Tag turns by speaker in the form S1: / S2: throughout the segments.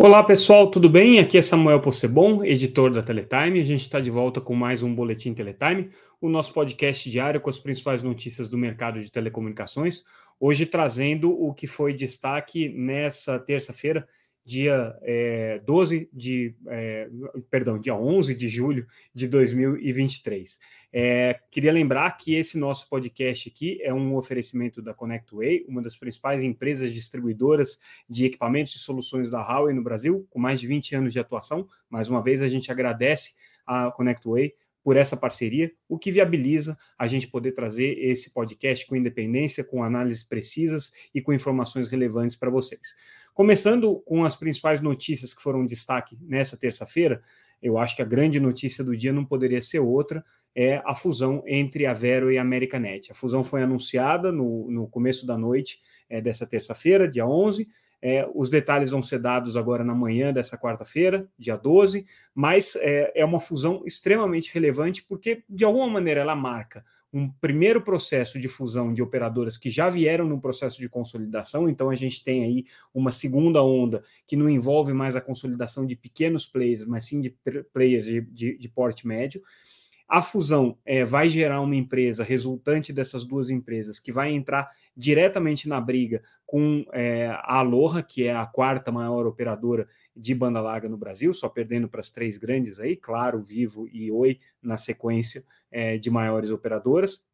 S1: Olá pessoal, tudo bem? Aqui é Samuel Possebon, editor da Teletime. A gente está de volta com mais um Boletim Teletime, o nosso podcast diário com as principais notícias do mercado de telecomunicações. Hoje trazendo o que foi destaque nessa terça-feira, dia é, 12 de, é, perdão, dia 11 de julho de 2023. É, queria lembrar que esse nosso podcast aqui é um oferecimento da ConnectWay, uma das principais empresas distribuidoras de equipamentos e soluções da Huawei no Brasil, com mais de 20 anos de atuação. Mais uma vez, a gente agradece a ConnectWay por essa parceria, o que viabiliza a gente poder trazer esse podcast com independência, com análises precisas e com informações relevantes para vocês. Começando com as principais notícias que foram destaque nessa terça-feira, eu acho que a grande notícia do dia não poderia ser outra, é a fusão entre a Vero e a Americanet. A fusão foi anunciada no, no começo da noite é, dessa terça-feira, dia 11, é, os detalhes vão ser dados agora na manhã dessa quarta-feira, dia 12, mas é, é, uma fusão extremamente relevante porque, de alguma maneira, ela marca um primeiro processo de fusão de operadoras que já vieram no processo de consolidação, então a gente tem aí uma segunda onda que não envolve mais a consolidação de pequenos players, mas sim de players de, de, de porte médio. A fusão é, vai gerar uma empresa resultante dessas duas empresas que vai entrar diretamente na briga com é, a Aloha, que é a quarta maior operadora de banda larga no Brasil, só perdendo para as três grandes aí, claro, Vivo e Oi, na sequência é, de maiores operadoras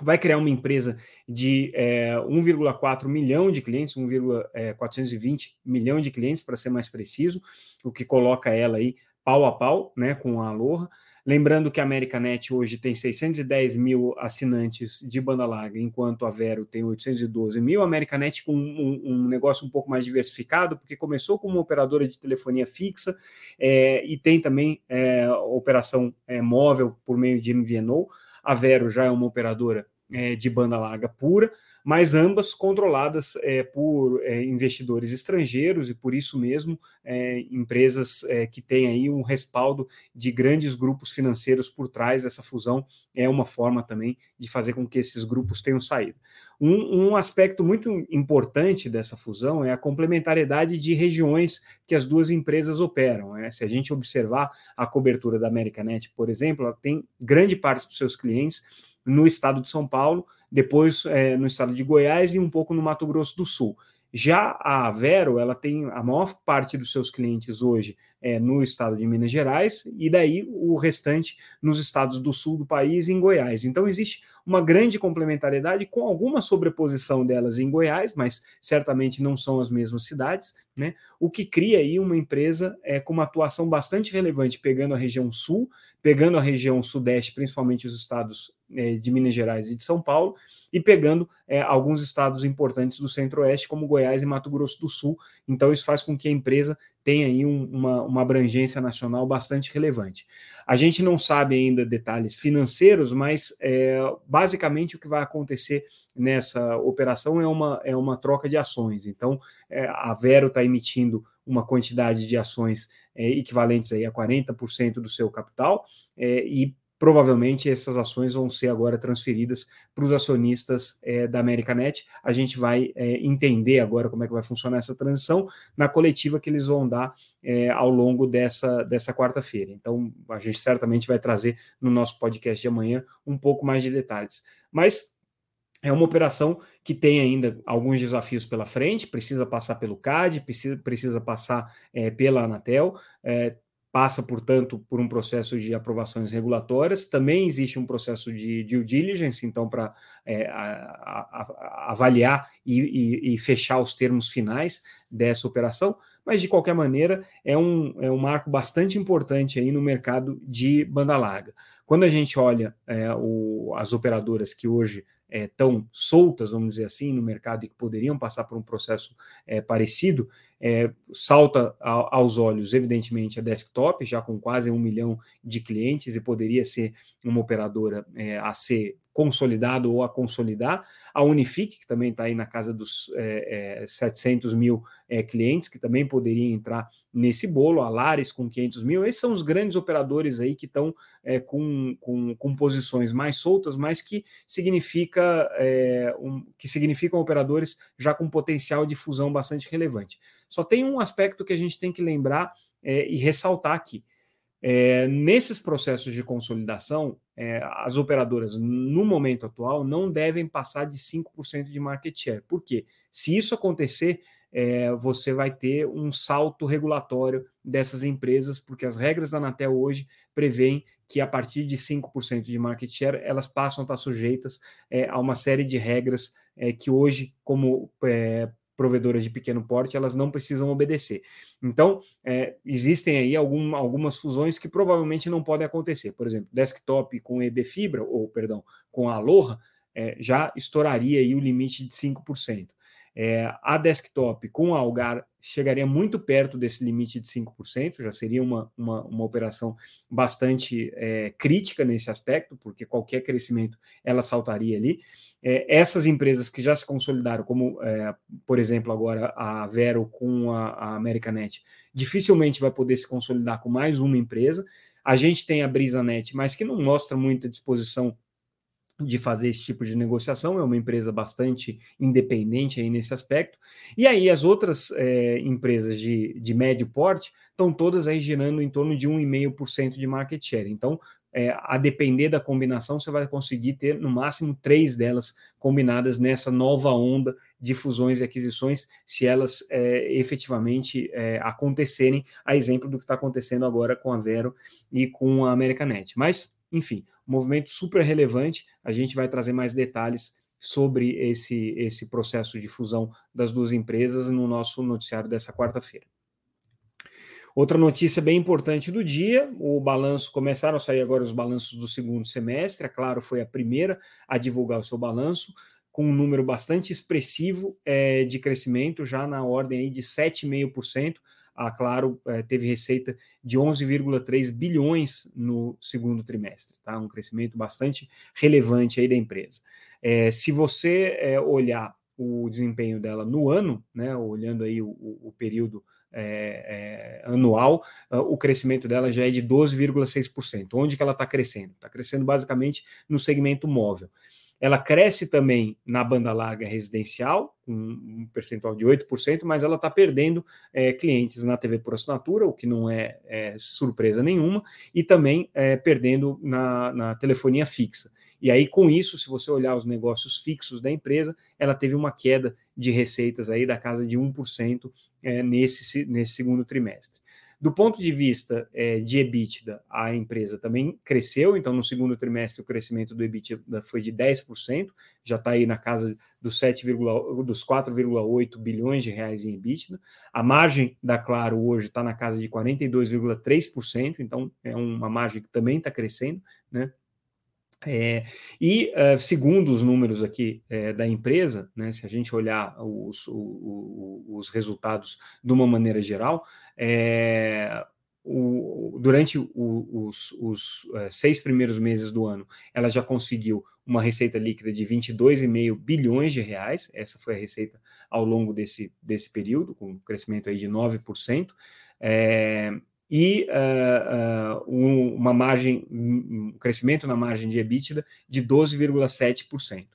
S1: vai criar uma empresa de é, 1,4 milhão de clientes, 1,420 é, milhão de clientes, para ser mais preciso, o que coloca ela aí pau a pau né, com a Aloha. Lembrando que a Americanet hoje tem 610 mil assinantes de banda larga, enquanto a Vero tem 812 mil. A Americanet com um, um negócio um pouco mais diversificado, porque começou como uma operadora de telefonia fixa é, e tem também é, operação é, móvel por meio de MVNO. A Vero já é uma operadora é, de banda larga pura, mas ambas controladas é, por é, investidores estrangeiros e por isso mesmo é, empresas é, que têm aí um respaldo de grandes grupos financeiros por trás dessa fusão é uma forma também de fazer com que esses grupos tenham saído. Um, um aspecto muito importante dessa fusão é a complementariedade de regiões que as duas empresas operam. Né? Se a gente observar a cobertura da Americanet, por exemplo, ela tem grande parte dos seus clientes no estado de São Paulo, depois é, no estado de Goiás e um pouco no Mato Grosso do Sul. Já a Vero, ela tem a maior parte dos seus clientes hoje é, no estado de Minas Gerais e daí o restante nos estados do sul do país e em Goiás. Então existe uma grande complementariedade com alguma sobreposição delas em Goiás, mas certamente não são as mesmas cidades, né? O que cria aí uma empresa é, com uma atuação bastante relevante, pegando a região sul, pegando a região sudeste, principalmente os estados é, de Minas Gerais e de São Paulo, e pegando é, alguns estados importantes do centro-oeste, como Goiás e Mato Grosso do Sul. Então, isso faz com que a empresa tenha aí um, uma, uma abrangência nacional bastante relevante. A gente não sabe ainda detalhes financeiros, mas é, basicamente o que vai acontecer nessa operação é uma, é uma troca de ações. Então, é, a Vero está emitindo uma quantidade de ações é, equivalentes aí a 40% do seu capital, é, e provavelmente essas ações vão ser agora transferidas para os acionistas é, da Americanet. A gente vai é, entender agora como é que vai funcionar essa transição na coletiva que eles vão dar é, ao longo dessa, dessa quarta-feira. Então, a gente certamente vai trazer no nosso podcast de amanhã um pouco mais de detalhes. Mas é uma operação que tem ainda alguns desafios pela frente, precisa passar pelo CAD, precisa, precisa passar é, pela Anatel, é, passa, portanto, por um processo de aprovações regulatórias, também existe um processo de due diligence, então, para é, avaliar e, e, e, fechar os termos finais dessa operação, mas de qualquer maneira é um, é um marco bastante importante aí no mercado de banda larga. Quando a gente olha é, o, as operadoras que hoje é, soltas, vamos dizer assim, no mercado e que poderiam passar por um processo é, parecido, é, salta a, aos olhos, evidentemente, a desktop, já com quase um milhão de clientes e poderia ser uma operadora é, a ser consolidado ou a consolidar. A Unifique, que também está aí na casa dos é, é, 700 mil é, clientes, que também poderia entrar nesse bolo. A Lares com 500 mil. Esses são os grandes operadores aí que estão é, com com, com, posições mais soltas, mas que significa é, um, que significam operadores já com potencial de fusão bastante relevante. Só tem um aspecto que a gente tem que lembrar é, e ressaltar aqui. É, nesses processos de consolidação, é, as operadoras, no momento atual, não devem passar de 5% de market share. Por quê? Se isso acontecer, é, você vai ter um salto regulatório dessas empresas, porque as regras da Anatel hoje prevêem que a partir de 5% de market share, elas passam a estar sujeitas é, a uma série de regras é, que hoje, como é, provedoras de pequeno porte, elas não precisam obedecer. Então, é, existem aí algum, algumas fusões que provavelmente não podem acontecer. Por exemplo, desktop com EB Fibra, ou perdão, com a Aloha, é, já estouraria aí o limite de 5%. É, a desktop com a Algar chegaria muito perto desse limite de 5%, já seria uma, uma, uma operação bastante é, crítica nesse aspecto, porque qualquer crescimento ela saltaria ali. É, essas empresas que já se consolidaram, como é, por exemplo agora a Vero com a, a Americanet, dificilmente vai poder se consolidar com mais uma empresa. A gente tem a BrisaNet, mas que não mostra muita disposição de fazer esse tipo de negociação, é uma empresa bastante independente aí nesse aspecto. E aí as outras é, empresas de, de médio porte estão todas aí girando em torno de 1,5% de market share. Então, é, a depender da combinação, você vai conseguir ter no máximo três delas combinadas nessa nova onda de fusões e aquisições, se elas é, efetivamente é, acontecerem, a exemplo do que está acontecendo agora com a Vero e com a Americanet. Mas enfim, movimento super relevante. A gente vai trazer mais detalhes sobre esse, esse processo de fusão das duas empresas no nosso noticiário dessa quarta-feira. Outra notícia bem importante do dia: o balanço começaram a sair agora os balanços do segundo semestre. A Claro foi a primeira a divulgar o seu balanço, com um número bastante expressivo é, de crescimento, já na ordem aí de 7,5% a Claro é, teve receita de 11,3 bilhões no segundo trimestre, tá? Um crescimento bastante relevante aí da empresa. É, se você é, olhar o desempenho dela no ano, né, olhando aí o, o período é, é, anual, uh, o crescimento dela já é de 12,6%. Onde que ela está crescendo? Está crescendo basicamente no segmento móvel. Ela cresce também na banda larga residencial, com um percentual de 8%, mas ela está perdendo é, clientes na TV por assinatura, o que não é, é surpresa nenhuma, e também é, perdendo na, na telefonia fixa. E aí, com isso, se você olhar os negócios fixos da empresa, ela teve uma queda de receitas aí da casa de 1% é, nesse, nesse segundo trimestre. Do ponto de vista é, de EBITDA, a empresa também cresceu, então no segundo trimestre o crescimento do EBITDA foi de 10%, já está aí na casa dos, 7, dos 4,8 bilhões de reais em EBITDA. A margem da Claro hoje está na casa de 42,3%, então é uma margem que também está crescendo, né? É, e uh, segundo os números aqui é, da empresa, né, se a gente olhar os, o, o, os resultados de uma maneira geral, é, o, durante os, os uh, seis primeiros meses do ano, ela já conseguiu uma receita líquida de 22,5 bilhões de reais, essa foi a receita ao longo desse, desse período, com um crescimento aí de 9%. É, e uh, uh, um, uma margem, um crescimento na margem de EBITDA de 12,7%.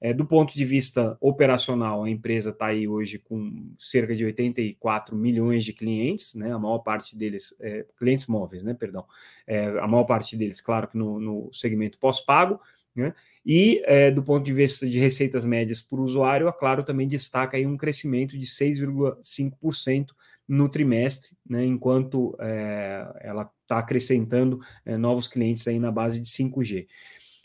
S1: É, do ponto de vista operacional, a empresa está aí hoje com cerca de 84 milhões de clientes, né? A maior parte deles, é, clientes móveis, né? Perdão, é, a maior parte deles, claro que no, no segmento pós-pago, né? E é, do ponto de vista de receitas médias por usuário, a Claro também destaca aí um crescimento de 6,5% no trimestre, né, enquanto é, ela está acrescentando é, novos clientes aí na base de 5G.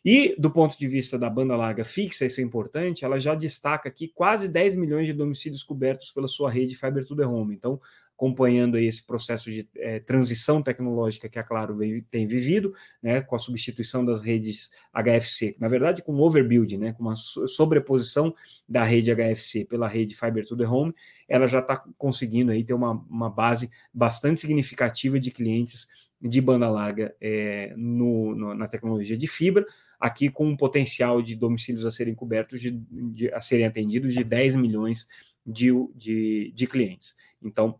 S1: E do ponto de vista da banda larga fixa, isso é importante, ela já destaca aqui quase 10 milhões de domicílios cobertos pela sua rede Fiber to the Home. Então, acompanhando aí esse processo de é, transição tecnológica que a Claro tem vivido, né, com a substituição das redes HFC, na verdade com overbuild, né, com uma sobreposição da rede HFC pela rede Fiber to the Home, ela já está conseguindo aí ter uma, uma base bastante significativa de clientes de banda larga é, no, no, na tecnologia de fibra, aqui com um potencial de domicílios a serem cobertos, de, de a serem atendidos de 10 milhões de, de, de clientes. Então,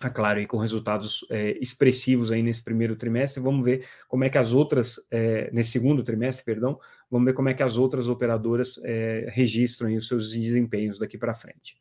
S1: a Claro aí com resultados é, expressivos aí nesse primeiro trimestre. Vamos ver como é que as outras, é, nesse segundo trimestre, perdão, vamos ver como é que as outras operadoras é, registram os seus desempenhos daqui para frente.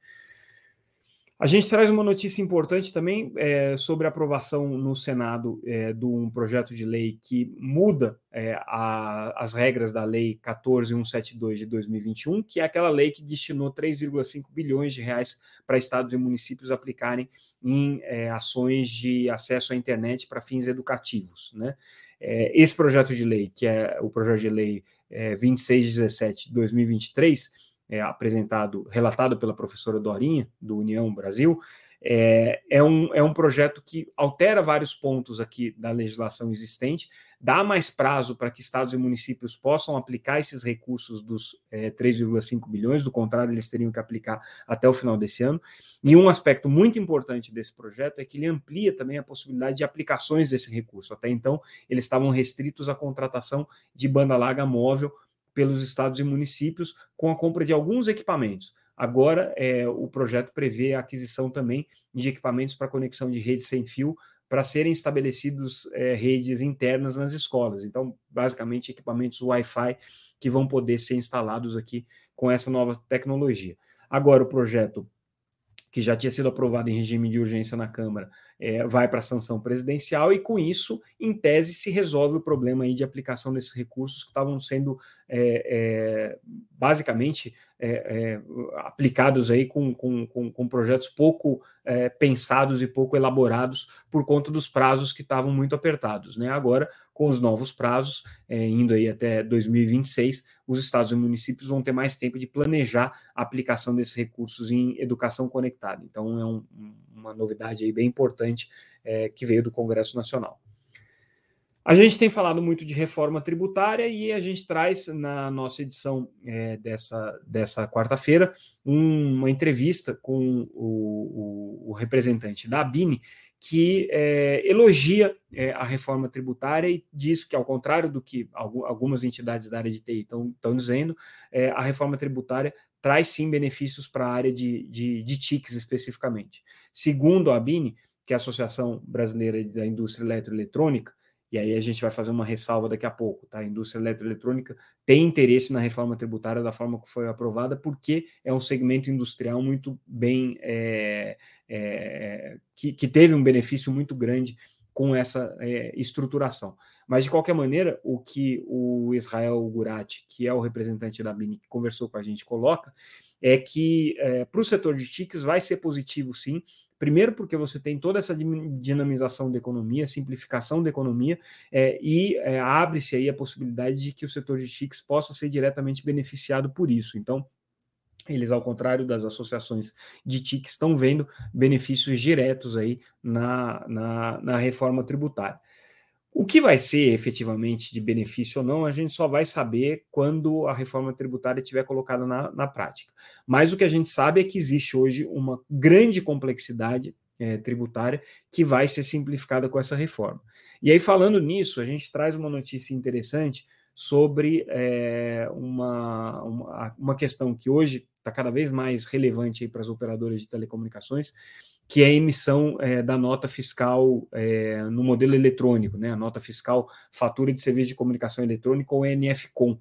S1: A gente traz uma notícia importante também é, sobre a aprovação no Senado é, de um projeto de lei que muda é, a, as regras da Lei 14172 de 2021, que é aquela lei que destinou 3,5 bilhões de reais para estados e municípios aplicarem em é, ações de acesso à internet para fins educativos. Né? É, esse projeto de lei, que é o projeto de lei 2617 é, de 2023, é, apresentado, relatado pela professora Dorinha, do União Brasil, é, é, um, é um projeto que altera vários pontos aqui da legislação existente, dá mais prazo para que estados e municípios possam aplicar esses recursos dos é, 3,5 bilhões, do contrário, eles teriam que aplicar até o final desse ano. E um aspecto muito importante desse projeto é que ele amplia também a possibilidade de aplicações desse recurso. Até então, eles estavam restritos à contratação de banda larga móvel pelos estados e municípios com a compra de alguns equipamentos. Agora, é, o projeto prevê a aquisição também de equipamentos para conexão de rede sem fio para serem estabelecidos é, redes internas nas escolas. Então, basicamente, equipamentos Wi-Fi que vão poder ser instalados aqui com essa nova tecnologia. Agora, o projeto que já tinha sido aprovado em regime de urgência na Câmara, é, vai para a sanção presidencial e, com isso, em tese, se resolve o problema aí de aplicação desses recursos que estavam sendo é, é, basicamente é, é, aplicados aí com, com, com, com projetos pouco pensados e pouco elaborados por conta dos prazos que estavam muito apertados. Né? Agora, com os novos prazos, indo aí até 2026, os estados e municípios vão ter mais tempo de planejar a aplicação desses recursos em educação conectada. Então, é um, uma novidade aí bem importante que veio do Congresso Nacional. A gente tem falado muito de reforma tributária e a gente traz na nossa edição é, dessa, dessa quarta-feira um, uma entrevista com o, o, o, representante da ABINE que é, elogia é, a reforma tributária e diz que, ao contrário do que algumas entidades da área de TI estão dizendo, é, a reforma tributária traz sim benefícios para a área de, de, de TICs especificamente. Segundo a ABINE, que é a Associação Brasileira da Indústria Eletroeletrônica, e aí a gente vai fazer uma ressalva daqui a pouco, tá? A indústria eletroeletrônica tem interesse na reforma tributária da forma que foi aprovada, porque é um segmento industrial muito bem é, é, que, que, teve um benefício muito grande com essa é, estruturação. Mas, de qualquer maneira, o que o Israel Gurati, que é o representante da BINI, que conversou com a gente, coloca, é que é, para o setor de TICs vai ser positivo, sim, Primeiro, porque você tem toda essa dinamização da economia, simplificação da economia, é, e é, abre-se aí a possibilidade de que o setor de TICs possa ser diretamente beneficiado por isso. Então, eles, ao contrário das associações de TIC, estão vendo benefícios diretos aí na, na, na reforma tributária. O que vai ser efetivamente de benefício ou não, a gente só vai saber quando a reforma tributária estiver colocada na, na prática. Mas o que a gente sabe é que existe hoje uma grande complexidade é, tributária que vai ser simplificada com essa reforma. E aí, falando nisso, a gente traz uma notícia interessante sobre é, uma, uma, uma questão que hoje está cada vez mais relevante para as operadoras de telecomunicações, que é a emissão é, da nota fiscal é, no modelo eletrônico, né? a nota fiscal fatura de serviço de comunicação eletrônica ou NFCOM.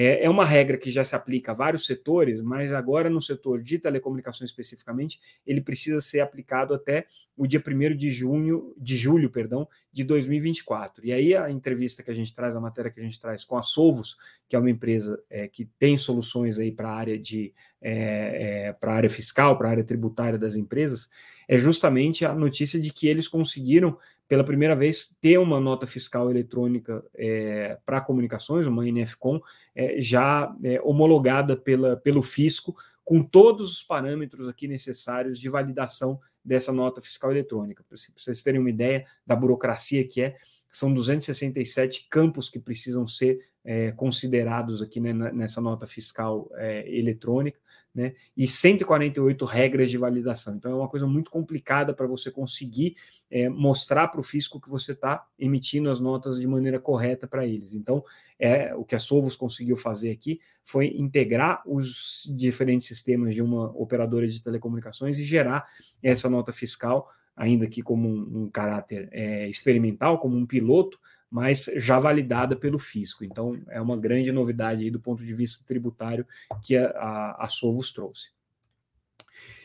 S1: É, é uma regra que já se aplica a vários setores, mas agora no setor de telecomunicações especificamente, ele precisa ser aplicado até o dia 1 de junho, de julho, perdão, de 2024. E aí a entrevista que a gente traz, a matéria que a gente traz com a Solvos, que é uma empresa é, que tem soluções aí para a área de é, é, para a área fiscal, para a área tributária das empresas, é justamente a notícia de que eles conseguiram pela primeira vez, ter uma nota fiscal eletrônica é, para comunicações, uma NFCOM, é, já é, homologada pela, pelo fisco, com todos os parâmetros aqui necessários de validação dessa nota fiscal eletrônica. Para vocês terem uma ideia da burocracia que é, são 267 campos que precisam ser é, considerados aqui né, nessa nota fiscal é, eletrônica né, e 148 regras de validação. Então, é uma coisa muito complicada para você conseguir é, mostrar para o fisco que você está emitindo as notas de maneira correta para eles. Então, é o que a Sovos conseguiu fazer aqui foi integrar os diferentes sistemas de uma operadora de telecomunicações e gerar essa nota fiscal ainda que como um, um caráter é, experimental, como um piloto, mas já validada pelo fisco. Então, é uma grande novidade aí do ponto de vista tributário que a, a, a Sovos trouxe.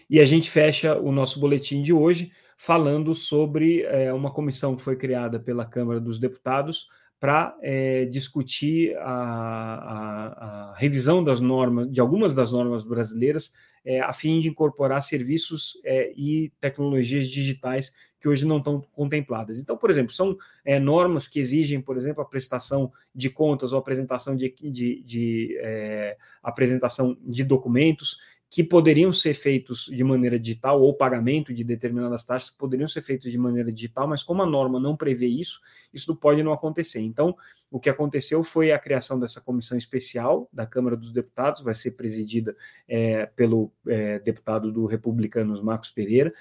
S1: E a gente fecha o nosso boletim de hoje falando sobre é, uma comissão que foi criada pela Câmara dos Deputados para é, discutir a, a, a, revisão das normas, de algumas das normas brasileiras, é, a fim de incorporar serviços é, e tecnologias digitais que hoje não estão contempladas. Então, por exemplo, são normas que exigem, por exemplo, a prestação de contas ou apresentação de, de, de apresentação de documentos que poderiam ser feitos de maneira digital, ou pagamento de determinadas taxas que poderiam ser feitos de maneira digital, mas como a norma não prevê isso, isso pode não acontecer. Então, o que aconteceu foi a criação dessa comissão especial da Câmara dos Deputados, vai ser presidida é, pelo é, deputado do Republicanos, Marcos Pereira.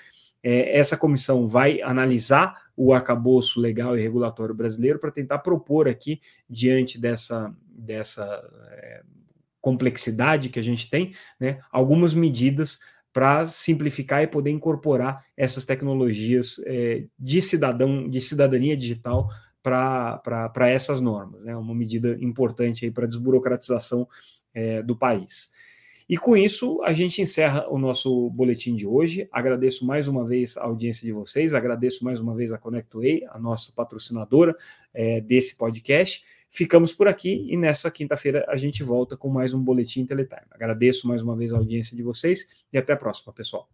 S1: É, essa comissão vai analisar o arcabouço legal e regulatório brasileiro para tentar propor aqui, diante dessa, dessa é, complexidade que a gente tem, né, algumas medidas para simplificar e poder incorporar essas tecnologias é, de cidadão, de cidadania digital para essas normas. É né, uma medida importante para a desburocratização é, do país. E com isso, a gente encerra o nosso boletim de hoje. Agradeço mais uma vez a audiência de vocês, agradeço mais uma vez a ConnectWay, a nossa patrocinadora é, desse podcast. Ficamos por aqui e nessa quinta-feira a gente volta com mais um Boletim Teletime. Agradeço mais uma vez a audiência de vocês e até a próxima, pessoal.